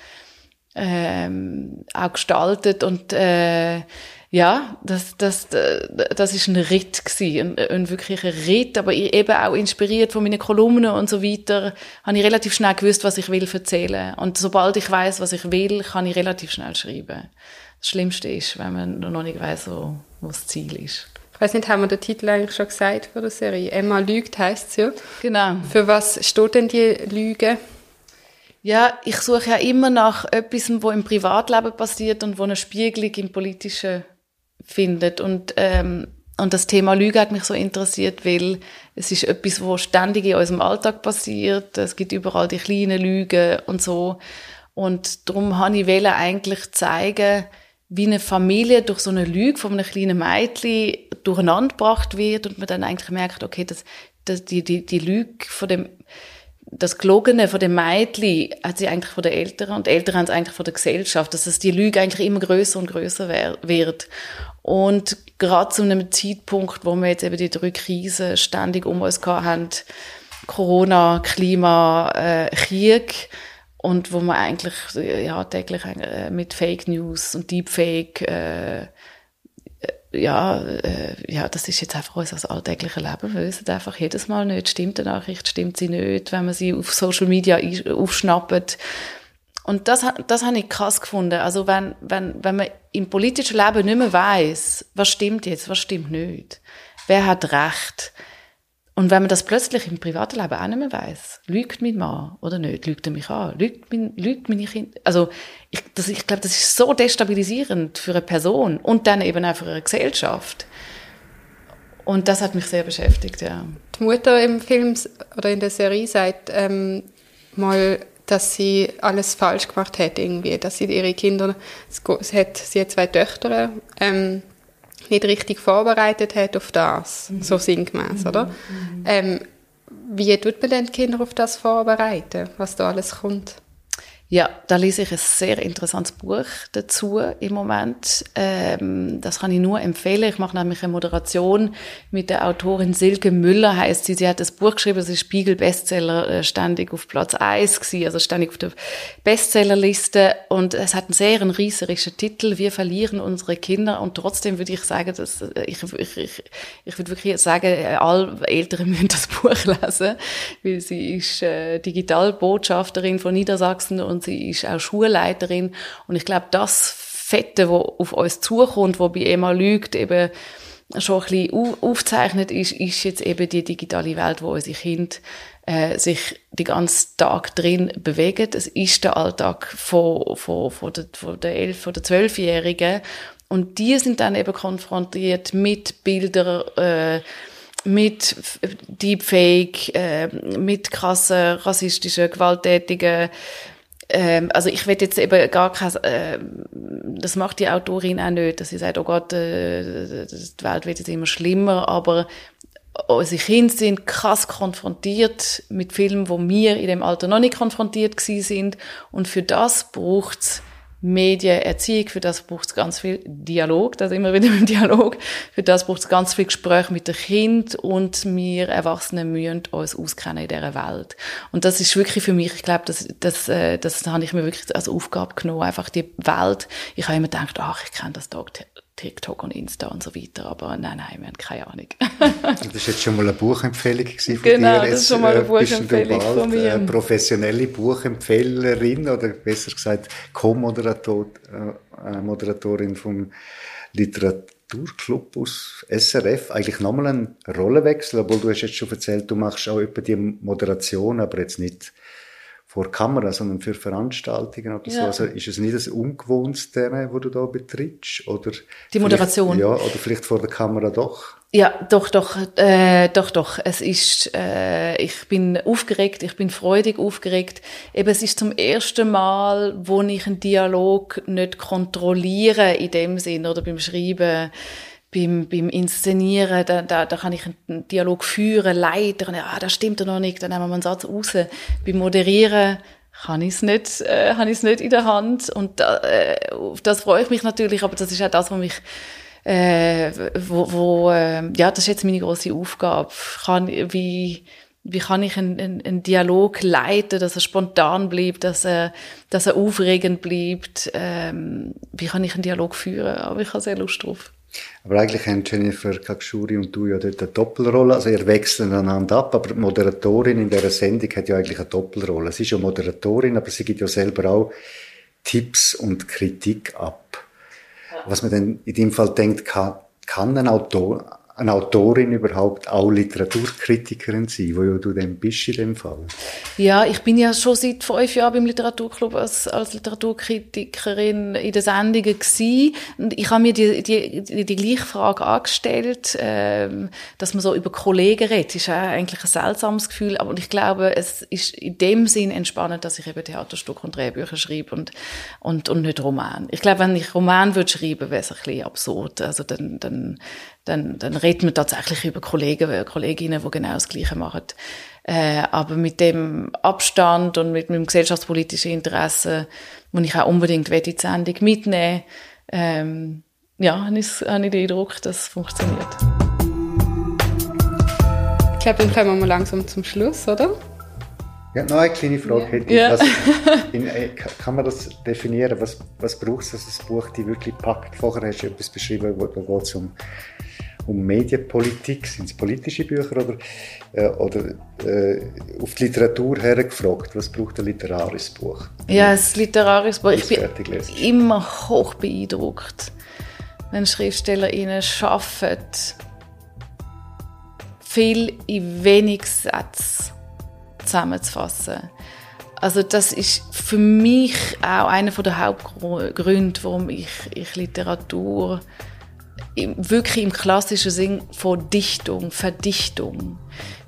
ähm, auch gestaltet. Und äh, ja, das, das, das ist ein Ritt gewesen, ein, ein wirklicher Ritt, aber eben auch inspiriert von meinen Kolumnen und so weiter, habe ich relativ schnell gewusst, was ich will erzählen. Und sobald ich weiß, was ich will, kann ich relativ schnell schreiben das Schlimmste ist, wenn man noch nicht weiß, wo, wo das Ziel ist. Ich weiß nicht, haben wir den Titel eigentlich schon gesagt für die Serie? Emma lügt heißt es ja. Genau. Für was steht denn die Lüge? Ja, ich suche ja immer nach etwas, wo im Privatleben passiert und wo eine Spiegelung im Politischen findet. Und, ähm, und das Thema Lüge hat mich so interessiert, weil es ist etwas, wo ständig in unserem Alltag passiert. Es gibt überall die kleinen Lügen und so. Und darum habe ich eigentlich zeigen, wie eine Familie durch so eine Lüge von einem kleinen Mädchen durcheinander gebracht wird und man dann eigentlich merkt, okay, das, das, die, die, die Lüge von dem, das Gelogene von dem Mädchen hat sie eigentlich von den Eltern und die Eltern haben es eigentlich von der Gesellschaft, dass es die Lüge eigentlich immer größer und größer wird. Und gerade zu einem Zeitpunkt, wo wir jetzt eben die drei Krisen ständig um uns haben, Corona, Klima, äh, Krieg, und wo man eigentlich ja, täglich äh, mit Fake News und Deepfake äh, äh, ja, äh, ja, das ist jetzt einfach unser alltägliches Leben. Wir wissen einfach jedes Mal nicht, stimmt die Nachricht, stimmt sie nicht, wenn man sie auf Social Media aufschnappt. Und das, das habe ich krass gefunden. Also wenn, wenn, wenn man im politischen Leben nicht mehr weiß, was stimmt jetzt, was stimmt nicht, wer hat Recht, und wenn man das plötzlich im privaten Leben auch nicht mehr weiss, lügt mein Mann oder nicht, lügt er mich an, lügt, mein, lügt meine Kinder, also ich, das, ich glaube, das ist so destabilisierend für eine Person und dann eben auch für eine Gesellschaft. Und das hat mich sehr beschäftigt, ja. Die Mutter im Film oder in der Serie sagt ähm, mal, dass sie alles falsch gemacht hat irgendwie, dass sie ihre Kinder, sie hat, sie hat zwei Töchter, ähm, nicht richtig vorbereitet hat auf das, mhm. so sinngemäß, oder? Mhm. Ähm, wie tut man denn die Kinder auf das vorbereiten, was da alles kommt? Ja, da lese ich ein sehr interessantes Buch dazu im Moment. Ähm, das kann ich nur empfehlen. Ich mache nämlich eine Moderation mit der Autorin Silke Müller, heißt sie. Sie hat das Buch geschrieben, sie ist Spiegel-Bestseller äh, ständig auf Platz 1 gewesen, also ständig auf der Bestsellerliste. Und es hat einen sehr einen Titel, Wir verlieren unsere Kinder. Und trotzdem würde ich sagen, dass, äh, ich, ich, ich, ich würde wirklich sagen, alle Eltern müssen das Buch lesen, weil sie ist äh, Digitalbotschafterin von Niedersachsen und und sie ist auch Schulleiterin. Und ich glaube, das Fette, wo auf uns zukommt, wo bei Emma lügt, eben schon ein bisschen aufzeichnet ist, ist jetzt eben die digitale Welt, wo unsere Kinder äh, sich den ganzen Tag drin bewegen. Es ist der Alltag von, von, von, der, von der 11, von der 12-Jährigen. Und die sind dann eben konfrontiert mit Bildern, äh, mit Deepfake, äh, mit krassen rassistischen, gewalttätigen ähm, also ich will jetzt eben gar kein, äh, das macht die Autorin auch nicht, dass sie sagt, oh Gott, äh, die Welt wird jetzt immer schlimmer, aber unsere Kinder sind krass konfrontiert mit Filmen, wo wir in dem Alter noch nicht konfrontiert gewesen sind. Und für das braucht's Medienerziehung, für das braucht es ganz viel Dialog, das immer wieder im Dialog, für das braucht es ganz viel Gespräch mit dem Kind und wir Erwachsenen müssen uns auskennen in dieser Welt. Und das ist wirklich für mich, ich glaube, das, das, äh, das, habe ich mir wirklich als Aufgabe genommen, einfach die Welt. Ich habe immer gedacht, ach, ich kenne das Tag TikTok und Insta und so weiter, aber nein, nein, wir haben keine Ahnung. das ist jetzt schon mal eine Buchempfehlung von genau, dir. das ist schon mal eine äh, Buchempfehlung von mir. Eine professionelle Buchempfehlerin oder besser gesagt Co-Moderatorin äh, vom Literaturclub aus SRF. Eigentlich nochmal ein Rollenwechsel, obwohl du hast jetzt schon erzählt, du machst auch etwa die Moderation, aber jetzt nicht vor Kamera, sondern für Veranstaltungen oder ja. so. Also ist es nicht das Ungewohnste, wo du da betrittst? Oder Die Moderation? Ja, oder vielleicht vor der Kamera doch? Ja, doch, doch, äh, doch, doch. Es ist, äh, ich bin aufgeregt, ich bin freudig aufgeregt. Eben, es ist zum ersten Mal, wo ich einen Dialog nicht kontrolliere in dem Sinn oder beim Schreiben beim, beim Inszenieren, da, da, da kann ich einen Dialog führen, leiten, ja, ah, das stimmt noch nicht, dann nehmen wir einen Satz raus. Beim Moderieren kann ich es nicht, äh, habe ich es nicht in der Hand und da, äh, auf das freue ich mich natürlich, aber das ist auch das, was mich äh, wo, wo äh, ja, das ist jetzt meine große Aufgabe. Kann, wie, wie kann ich einen, einen, einen Dialog leiten, dass er spontan bleibt, dass er, dass er aufregend bleibt? Ähm, wie kann ich einen Dialog führen? Aber ich habe sehr Lust drauf. Aber eigentlich haben Jennifer Kakshuri und du ja dort eine Doppelrolle. Also ihr wechselt einander ab, aber die Moderatorin in dieser Sendung hat ja eigentlich eine Doppelrolle. Sie ist ja Moderatorin, aber sie gibt ja selber auch Tipps und Kritik ab. Was man dann in dem Fall denkt, kann, kann ein Autor, eine Autorin überhaupt auch Literaturkritikerin sein, wo ja du dann bist in dem Fall? Ja, ich bin ja schon seit fünf Jahren beim Literaturclub als, als Literaturkritikerin in den Sendungen gewesen. Und ich habe mir die, die, die, die gleiche Frage angestellt, ähm, dass man so über Kollegen redet, ist eigentlich ein seltsames Gefühl, aber ich glaube, es ist in dem Sinn entspannend, dass ich eben Theaterstücke und Drehbücher schreibe und, und, und nicht Roman. Ich glaube, wenn ich Roman würde schreiben, wäre es ein bisschen absurd. Also dann, dann dann, dann redet man tatsächlich über Kollegen, äh, Kolleginnen, die genau das Gleiche machen. Äh, aber mit dem Abstand und mit meinem gesellschaftspolitischen Interesse, wo ich auch unbedingt die Sendung mitnehmen ähm, ja, habe ich, habe ich den Eindruck, dass es funktioniert. Ich glaube, dann kommen wir langsam zum Schluss, oder? Ja, noch eine kleine Frage hätte ich. Ja. Was, in, äh, kann man das definieren? Was, was braucht es, dass das Buch dich wirklich packt? Vorher hast du etwas beschrieben, wo, es um um Medienpolitik, sind es politische Bücher oder, äh, oder äh, auf die Literatur hergefragt, was braucht ein literarisches Buch? Ja, ein literarisches Buch. Ich bin immer hoch beeindruckt, wenn SchriftstellerInnen schaffen, viel in wenig Sätzen zusammenzufassen. Also das ist für mich auch einer der Hauptgründe, warum ich, ich Literatur wirklich im klassischen Sinn von Dichtung, Verdichtung.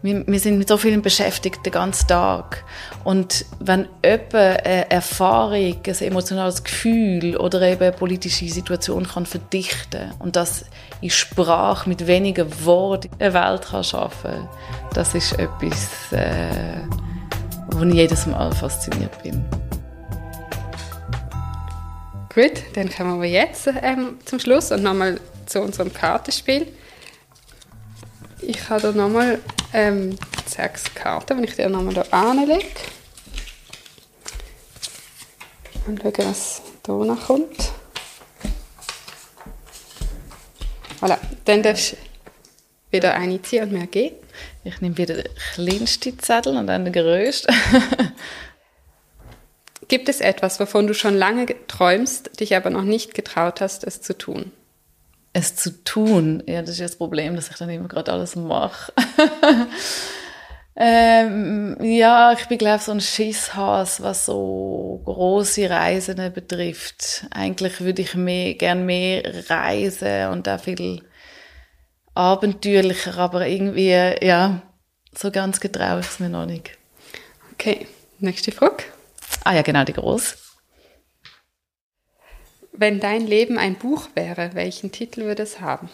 Wir, wir sind mit so vielen beschäftigt den ganzen Tag. Und wenn jemand eine Erfahrung, ein emotionales Gefühl oder eben eine politische Situation kann verdichten und das in Sprache mit wenigen Worten eine Welt kann schaffen das ist etwas, äh, wo ich jedes Mal fasziniert bin. Gut, dann kommen wir jetzt ähm, zum Schluss und nochmal zu unserem Kartenspiel. Ich habe hier nochmal ähm, sechs Karten, die ich dir nochmal hier anlege. Und schauen, was hier noch kommt. Voilà, dann darfst du wieder eine ziehen und mir geben. Ich nehme wieder den kleinsten Zettel und dann den größten. Gibt es etwas, wovon du schon lange träumst, dich aber noch nicht getraut hast, es zu tun? Es zu tun? Ja, das ist das Problem, dass ich dann immer gerade alles mache. ähm, ja, ich bin, glaube ich, so ein Schisshas, was so große Reisen betrifft. Eigentlich würde ich mehr, gern mehr reisen und auch viel abenteuerlicher, aber irgendwie, ja, so ganz getraue ich es mir noch nicht. Okay, nächste Frage. Ah ja, genau, die groß. Wenn dein Leben ein Buch wäre, welchen Titel würde es haben?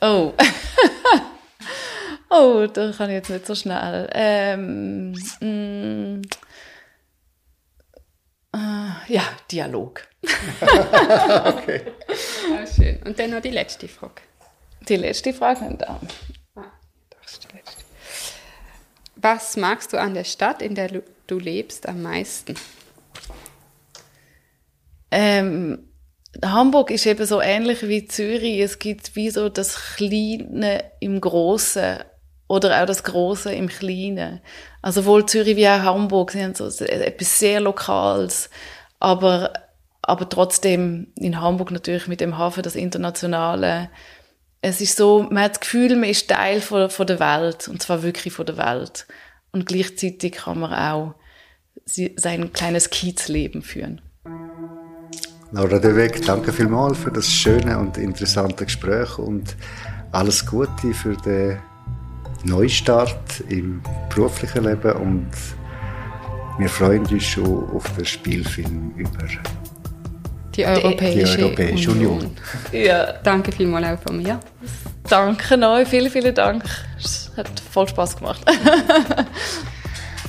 Oh. oh, da kann ich jetzt nicht so schnell. Ähm, mm, äh, ja, Dialog. okay. Ah, schön. Und dann noch die letzte Frage. Die letzte Frage nicht da. Ah, das ist die letzte. Was magst du an der Stadt, in der du lebst, am meisten? Ähm, Hamburg ist eben so ähnlich wie Zürich. Es gibt wie so das Kleine im Großen oder auch das Große im Kleinen. Also sowohl Zürich wie auch Hamburg sind so etwas sehr Lokales, aber, aber trotzdem in Hamburg natürlich mit dem Hafen das Internationale. Es ist so, man hat das Gefühl, man ist Teil von, von der Welt und zwar wirklich von der Welt. Und gleichzeitig kann man auch sein kleines Kiezleben führen. Laura De Weg, danke vielmals für das schöne und interessante Gespräch und alles Gute für den Neustart im beruflichen Leben und wir freuen uns schon auf den Spielfilm über die Europäische, die Europäische Union. Union. Ja. Danke vielmals auch von mir. Danke euch, vielen, vielen Dank. Es hat voll Spaß gemacht.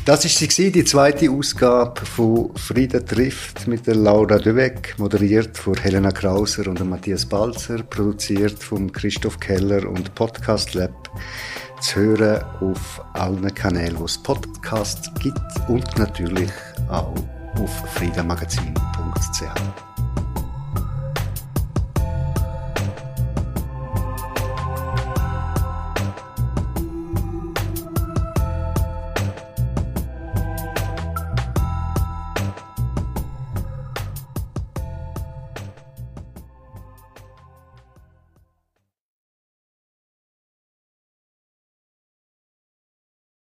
Das war sie, die zweite Ausgabe von Frieden trifft mit der Laura Döweg, moderiert von Helena Krauser und Matthias Balzer, produziert von Christoph Keller und Podcast Lab. Zu hören auf allen Kanälen, wo es Podcasts gibt und natürlich auch auf friedenmagazin.ch.